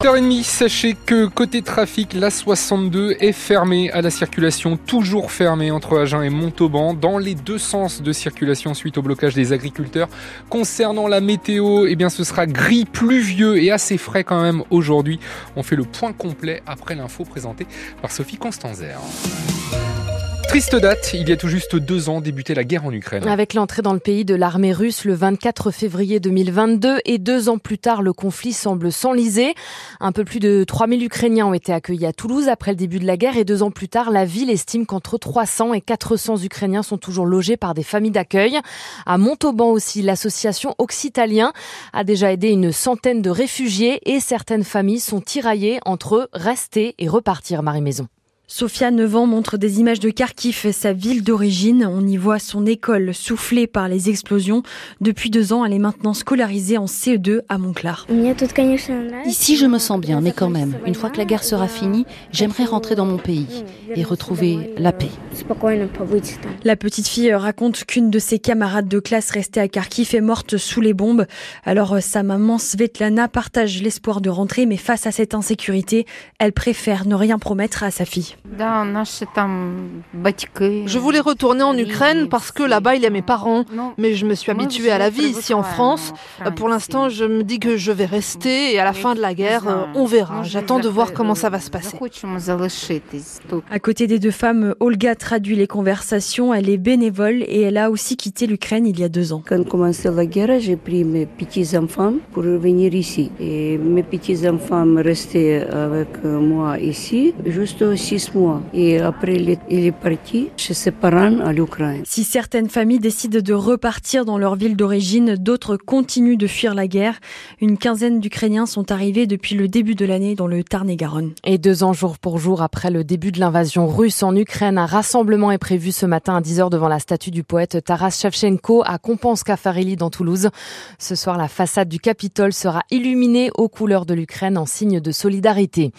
8h30, sachez que côté trafic, la 62 est fermée à la circulation, toujours fermée entre Agen et Montauban, dans les deux sens de circulation suite au blocage des agriculteurs. Concernant la météo, eh bien ce sera gris, pluvieux et assez frais quand même aujourd'hui. On fait le point complet après l'info présentée par Sophie Constanzer. Triste date, il y a tout juste deux ans débutait la guerre en Ukraine. Avec l'entrée dans le pays de l'armée russe le 24 février 2022 et deux ans plus tard, le conflit semble s'enliser. Un peu plus de 3000 Ukrainiens ont été accueillis à Toulouse après le début de la guerre et deux ans plus tard, la ville estime qu'entre 300 et 400 Ukrainiens sont toujours logés par des familles d'accueil. À Montauban aussi, l'association Occitalien a déjà aidé une centaine de réfugiés et certaines familles sont tiraillées entre rester et repartir, Marie Maison. Sophia, 9 ans, montre des images de Kharkiv, sa ville d'origine. On y voit son école soufflée par les explosions. Depuis deux ans, elle est maintenant scolarisée en CE2 à Montclar. Ici, je me sens bien, mais quand même, une fois que la guerre sera finie, j'aimerais rentrer dans mon pays et retrouver la paix. La petite fille raconte qu'une de ses camarades de classe restée à Kharkiv est morte sous les bombes. Alors sa maman Svetlana partage l'espoir de rentrer, mais face à cette insécurité, elle préfère ne rien promettre à sa fille. Je voulais retourner en Ukraine parce que là-bas il y a mes parents, mais je me suis habituée à la vie ici en France. Pour l'instant, je me dis que je vais rester et à la fin de la guerre, on verra. J'attends de voir comment ça va se passer. À côté des deux femmes, Olga traduit les conversations. Elle est bénévole et elle a aussi quitté l'Ukraine il y a deux ans. Quand commencé la guerre, j'ai pris mes petits-enfants pour venir ici. Et mes petits-enfants restaient avec moi ici, juste six mois. Et après, il est parti chez ses parents à l'Ukraine. Si certaines familles décident de repartir dans leur ville d'origine, d'autres continuent de fuir la guerre. Une quinzaine d'Ukrainiens sont arrivés depuis le début de l'année dans le Tarn-et-Garonne. Et deux ans jour pour jour après le début de l'invasion russe en Ukraine, un rassemblement est prévu ce matin à 10h devant la statue du poète Taras Shevchenko à Kompenska-Farili dans Toulouse. Ce soir, la façade du Capitole sera illuminée aux couleurs de l'Ukraine en signe de solidarité.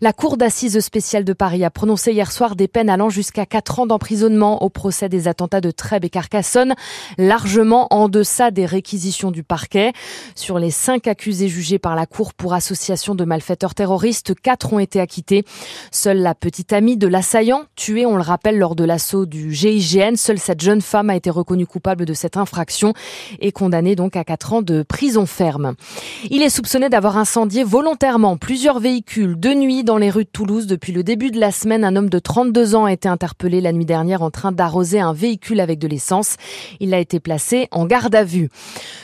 La Cour d'assises spéciale de Paris a prononcé hier soir des peines allant jusqu'à 4 ans d'emprisonnement au procès des attentats de Trèbes et Carcassonne, largement en deçà des réquisitions du parquet. Sur les cinq accusés jugés par la Cour pour association de malfaiteurs terroristes, quatre ont été acquittés. Seule la petite amie de l'assaillant, tuée, on le rappelle, lors de l'assaut du GIGN, seule cette jeune femme a été reconnue coupable de cette infraction et condamnée donc à 4 ans de prison ferme. Il est soupçonné d'avoir incendié volontairement plusieurs véhicules de nuit dans les rues de Toulouse depuis le début de la semaine. Un homme de 32 ans a été interpellé la nuit dernière en train d'arroser un véhicule avec de l'essence. Il a été placé en garde à vue.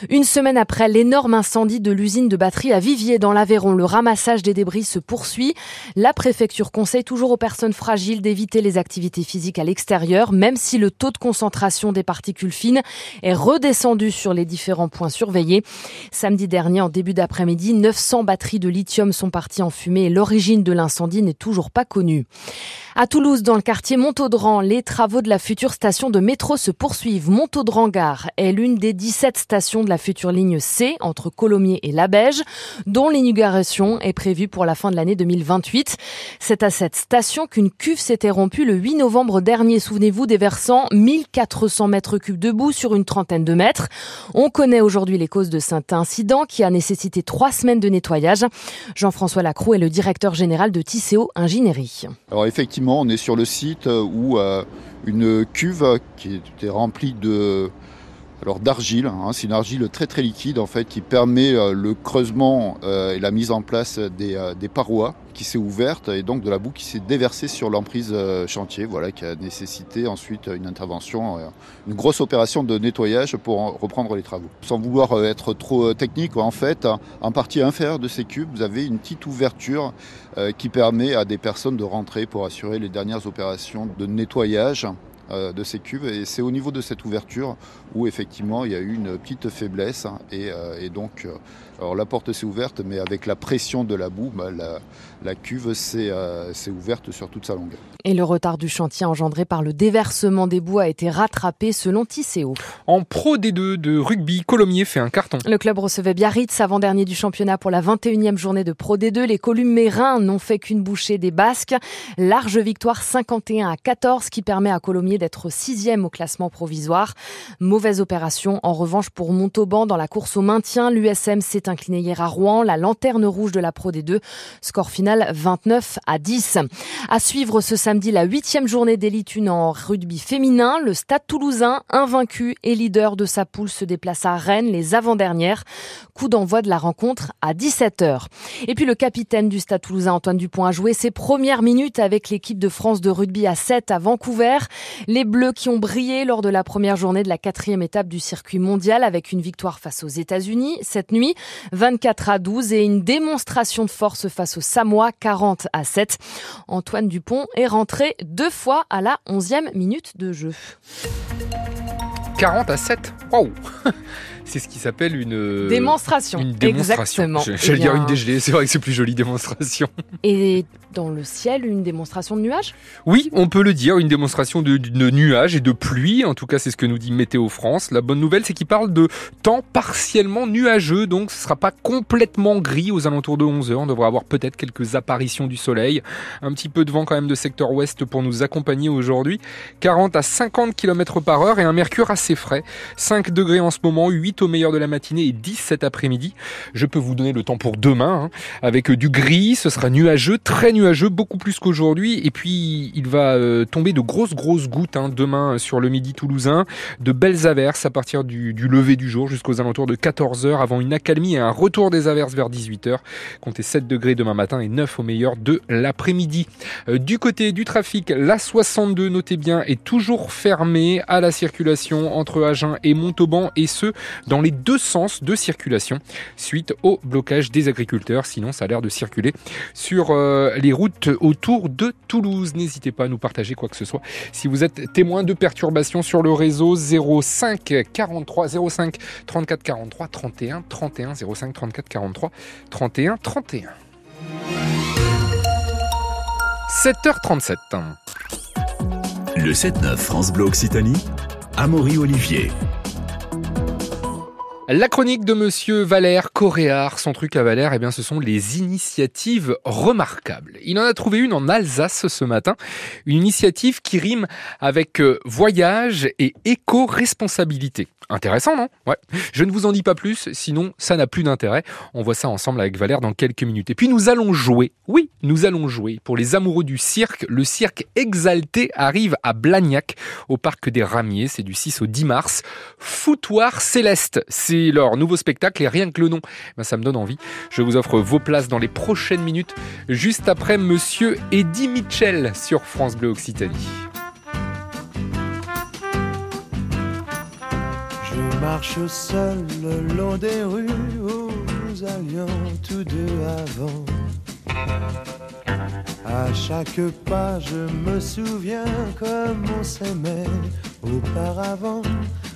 Une semaine après l'énorme incendie de l'usine de batterie à Viviers dans l'Aveyron, le ramassage des débris se poursuit. La préfecture conseille toujours aux personnes fragiles d'éviter les activités physiques à l'extérieur, même si le taux de concentration des particules fines est redescendu sur les différents points surveillés. Samedi dernier, en début d'après-midi, 900 batteries de lithium sont parties en fumée et l'origine de l'incendie n'est toujours pas connue. À Toulouse, dans le quartier Montaudran, les travaux de la future station de métro se poursuivent. Montaudran-Gare est l'une des 17 stations de la future ligne C entre Colomiers et Labège, dont l'inauguration est prévue pour la fin de l'année 2028. C'est à cette station qu'une cuve s'était rompue le 8 novembre dernier. Souvenez-vous, déversant 1400 mètres cubes de boue sur une trentaine de mètres. On connaît aujourd'hui les causes de cet incident qui a nécessité trois semaines de nettoyage. Jean-François Lacroix est le directeur général de Tisséo Ingénierie. Alors effectivement, on est sur le site où euh, une cuve qui était remplie de alors d'argile, hein, c'est une argile très très liquide en fait qui permet euh, le creusement euh, et la mise en place des, des parois qui s'est ouverte et donc de la boue qui s'est déversée sur l'emprise chantier, voilà, qui a nécessité ensuite une intervention, une grosse opération de nettoyage pour reprendre les travaux. Sans vouloir être trop technique, en fait, en partie inférieure de ces cubes, vous avez une petite ouverture qui permet à des personnes de rentrer pour assurer les dernières opérations de nettoyage de ces cuves et c'est au niveau de cette ouverture où effectivement il y a eu une petite faiblesse et, et donc alors la porte s'est ouverte mais avec la pression de la boue bah, la, la, cuve s'est euh, ouverte sur toute sa longueur. Et le retard du chantier engendré par le déversement des boues a été rattrapé selon Tisséo. En Pro D2 de rugby, Colomiers fait un carton. Le club recevait Biarritz avant-dernier du championnat pour la 21e journée de Pro D2. Les Columérains n'ont fait qu'une bouchée des Basques. Large victoire 51 à 14 qui permet à Colomiers d'être sixième au classement provisoire. Mauvaise opération en revanche pour Montauban dans la course au maintien. L'USM s'est incliné hier à Rouen, la lanterne rouge de la Pro D2. Score final 29 à 10. À suivre ce samedi la huitième journée d'élite une en rugby féminin. Le Stade Toulousain, invaincu et leader de sa poule, se déplace à Rennes les avant-dernières. Coup d'envoi de la rencontre à 17h. Et puis le capitaine du Stade Toulousain, Antoine Dupont, a joué ses premières minutes avec l'équipe de France de rugby à 7 à Vancouver. Les Bleus qui ont brillé lors de la première journée de la quatrième étape du circuit mondial avec une victoire face aux États-Unis cette nuit, 24 à 12 et une démonstration de force face aux Samoa, 40 à 7. Antoine Dupont est rentré deux fois à la 11e minute de jeu. 40 à 7 Waouh C'est ce qui s'appelle une démonstration. Une démonstration. Exactement. J'allais Eh dire une dégelée, c'est vrai que c'est plus joli démonstration. Et dans le ciel, une démonstration de nuages? Oui, on peut le dire, une démonstration de, de nuages et de pluie. En tout cas, c'est ce que nous dit Météo France. La bonne nouvelle, c'est qu'il parle de temps partiellement nuageux, donc ce sera pas complètement gris aux alentours de 11 heures. On devrait avoir peut-être quelques apparitions du soleil. Un petit peu de vent quand même de secteur ouest pour nous accompagner aujourd'hui. 40 à 50 km par heure et un mercure assez frais. 5 degrés en ce moment, 8 au meilleur de la matinée et 10 cet après-midi. Je peux vous donner le temps pour demain, hein, avec du gris, ce sera nuageux, très nuageux, beaucoup plus qu'aujourd'hui. Et puis, il va euh, tomber de grosses, grosses gouttes hein, demain sur le midi toulousain, de belles averses à partir du, lever du jour jusqu'aux alentours de 14h, avant une accalmie et un retour des averses vers 18h. Comptez 7 degrés demain matin et 9 au meilleur de l'après-midi. Euh, du côté du trafic, la 62, notez bien, est toujours fermée à la circulation entre Agen et Montauban, et ce, dans les deux sens de circulation, suite au blocage des agriculteurs. Sinon, ça a l'air de circuler sur euh, les routes autour de Toulouse. N'hésitez pas à nous partager quoi que ce soit. Si vous êtes témoin de perturbations sur le réseau 05 43 05 34 43 31 31 05 34 43 31 31. 7h37. Le 7-9 France Bleu Occitanie, Amaury Olivier. La chronique de Monsieur Valère Coréard, son truc à Valère, eh bien, ce sont les initiatives remarquables. Il en a trouvé une en Alsace ce matin, une initiative qui rime avec euh, voyage et éco-responsabilité. Intéressant, non? Ouais. Je ne vous en dis pas plus, sinon ça n'a plus d'intérêt. On voit ça ensemble avec Valère dans quelques minutes. Et puis nous allons jouer. Oui, nous allons jouer. Pour les amoureux du cirque, le cirque Exalté arrive à Blagnac, au parc des Ramiers. C'est du 6 au 10 mars. Foutoir Céleste, c'est leur nouveau spectacle et rien que le nom, ben, ça me donne envie. Je vous offre vos places dans les prochaines minutes, juste après Monsieur Eddie Mitchell sur France Bleu Occitanie. Je marche seul le long des rues où nous allions tous deux avant. À chaque pas, je me souviens comme on s'aimait auparavant.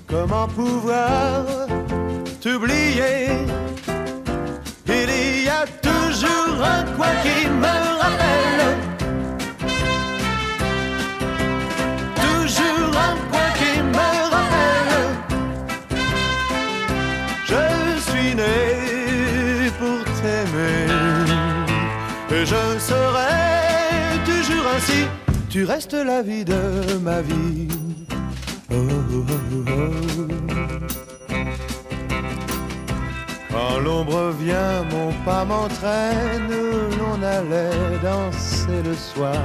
Comment pouvoir t'oublier? Il y a toujours un qui Tu restes la vie de ma vie. Oh, oh, oh. Quand l'ombre vient, mon pas m'entraîne, l'on allait danser le soir.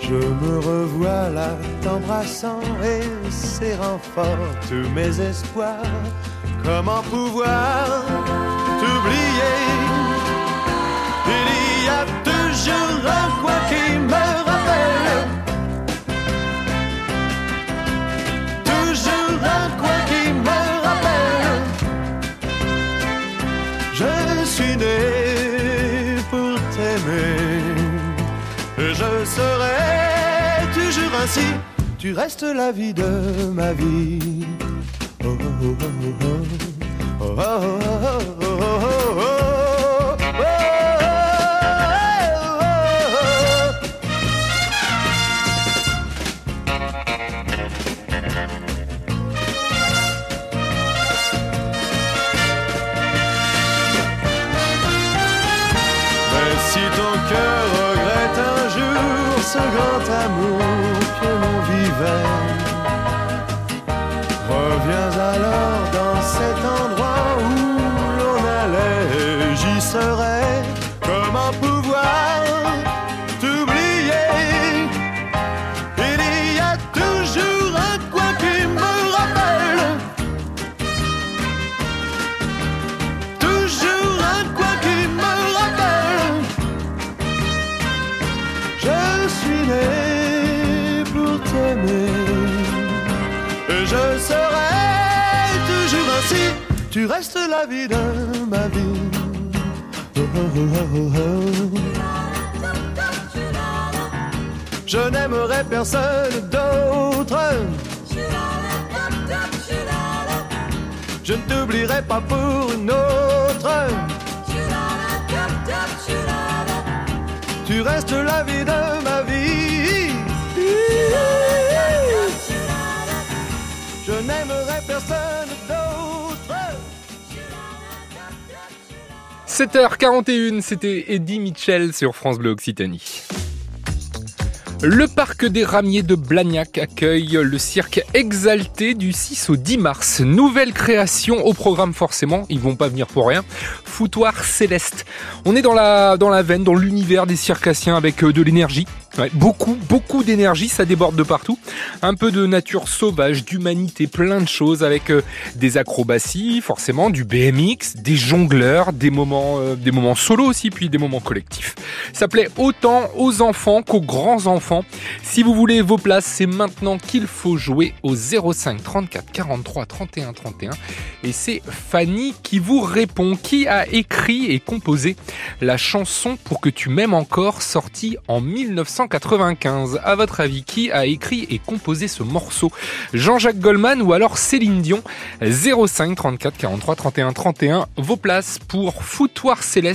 Je me revois là t'embrassant et serrant fort tous mes espoirs. Comment pouvoir t'oublier? Tu restes la vie de ma vie. Oh, oh, oh, oh, oh. Oh, oh, oh, oh, oh, oh, oh. Oh, oh, oh, oh. Si ton cœur regrette un jour ce grand amour que Tu restes la vie de ma vie. Oh, oh, oh. Je n'aimerai personne d'autre. Je ne t'oublierai pas pour une autre. Tu restes la vie de ma vie. Je n'aimerai personne 7h41, c'était Eddie Mitchell sur France Bleu Occitanie. Le parc des Ramiers de Blagnac accueille le cirque exalté du 6 au 10 mars. Nouvelle création au programme forcément, ils vont pas venir pour rien. Foutoir céleste. On est dans la, veine, dans l'univers des circassiens avec euh, de l'énergie. Beaucoup, beaucoup d'énergie, ça déborde de partout. Un peu de nature sauvage, d'humanité, plein de choses avec euh, des acrobaties, forcément, du BMX, des jongleurs, des moments, euh, des moments solo aussi, puis des moments collectifs. Ça plaît autant aux enfants qu'aux grands enfants. Si vous voulez vos places, c'est maintenant qu'il faut jouer au 05 34 43 31 31. Et c'est Fanny qui vous répond. Qui a écrit et composé la chanson Pour que tu m'aimes encore, sortie en 1995 À votre avis, qui a écrit et composé ce morceau? Jean-Jacques Goldman ou alors Céline Dion? 05 34 43 31 31. Vos places pour Foutoir Céleste